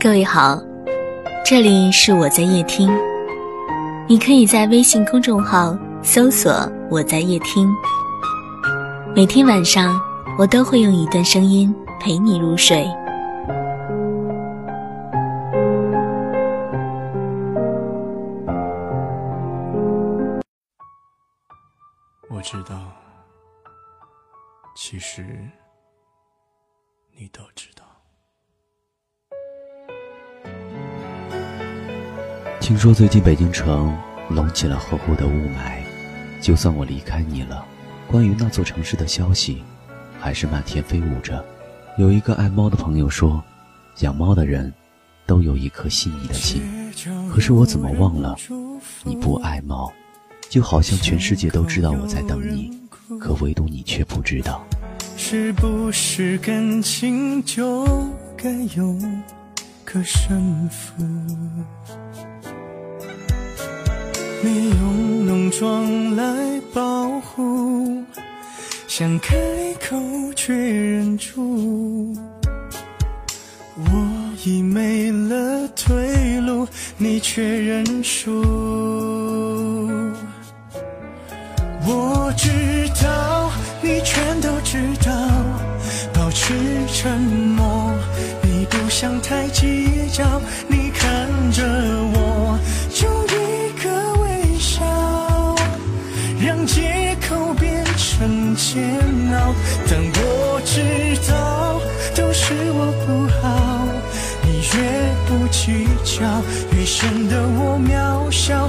各位好，这里是我在夜听，你可以在微信公众号搜索“我在夜听”，每天晚上我都会用一段声音陪你入睡。我知道，其实你都知道。听说最近北京城隆起了厚厚的雾霾，就算我离开你了，关于那座城市的消息还是漫天飞舞着。有一个爱猫的朋友说，养猫的人都有一颗细腻的心，可是我怎么忘了你不爱猫？就好像全世界都知道我在等你，可唯独你却不知道。是不是感情就该有个胜负？你用浓妆来保护，想开口却忍住。我已没了退路，你却认输。我知道，你全都知道，保持沉默。你不想太计较，你看着我。借口变成煎熬，但我知道都是我不好。你越不计较，越显得我渺小。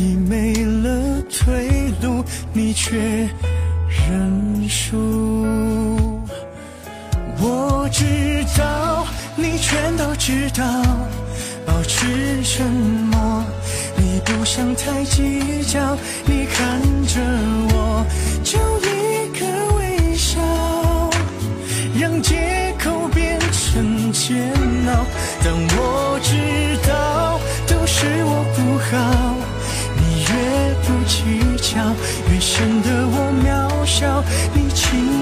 已没了退路。你却认输，我知道你全都知道，保持沉默。你不想太计较，你看着我，就一越。显得我渺小，你轻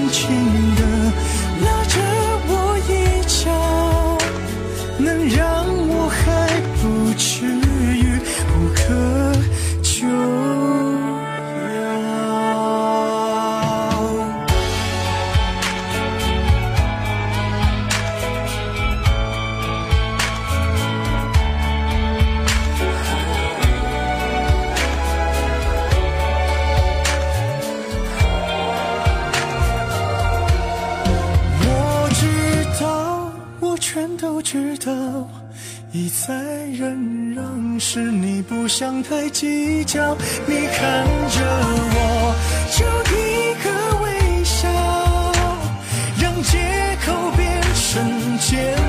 一再忍让，是你不想太计较。你看着我，就一个微笑，让借口变成煎熬。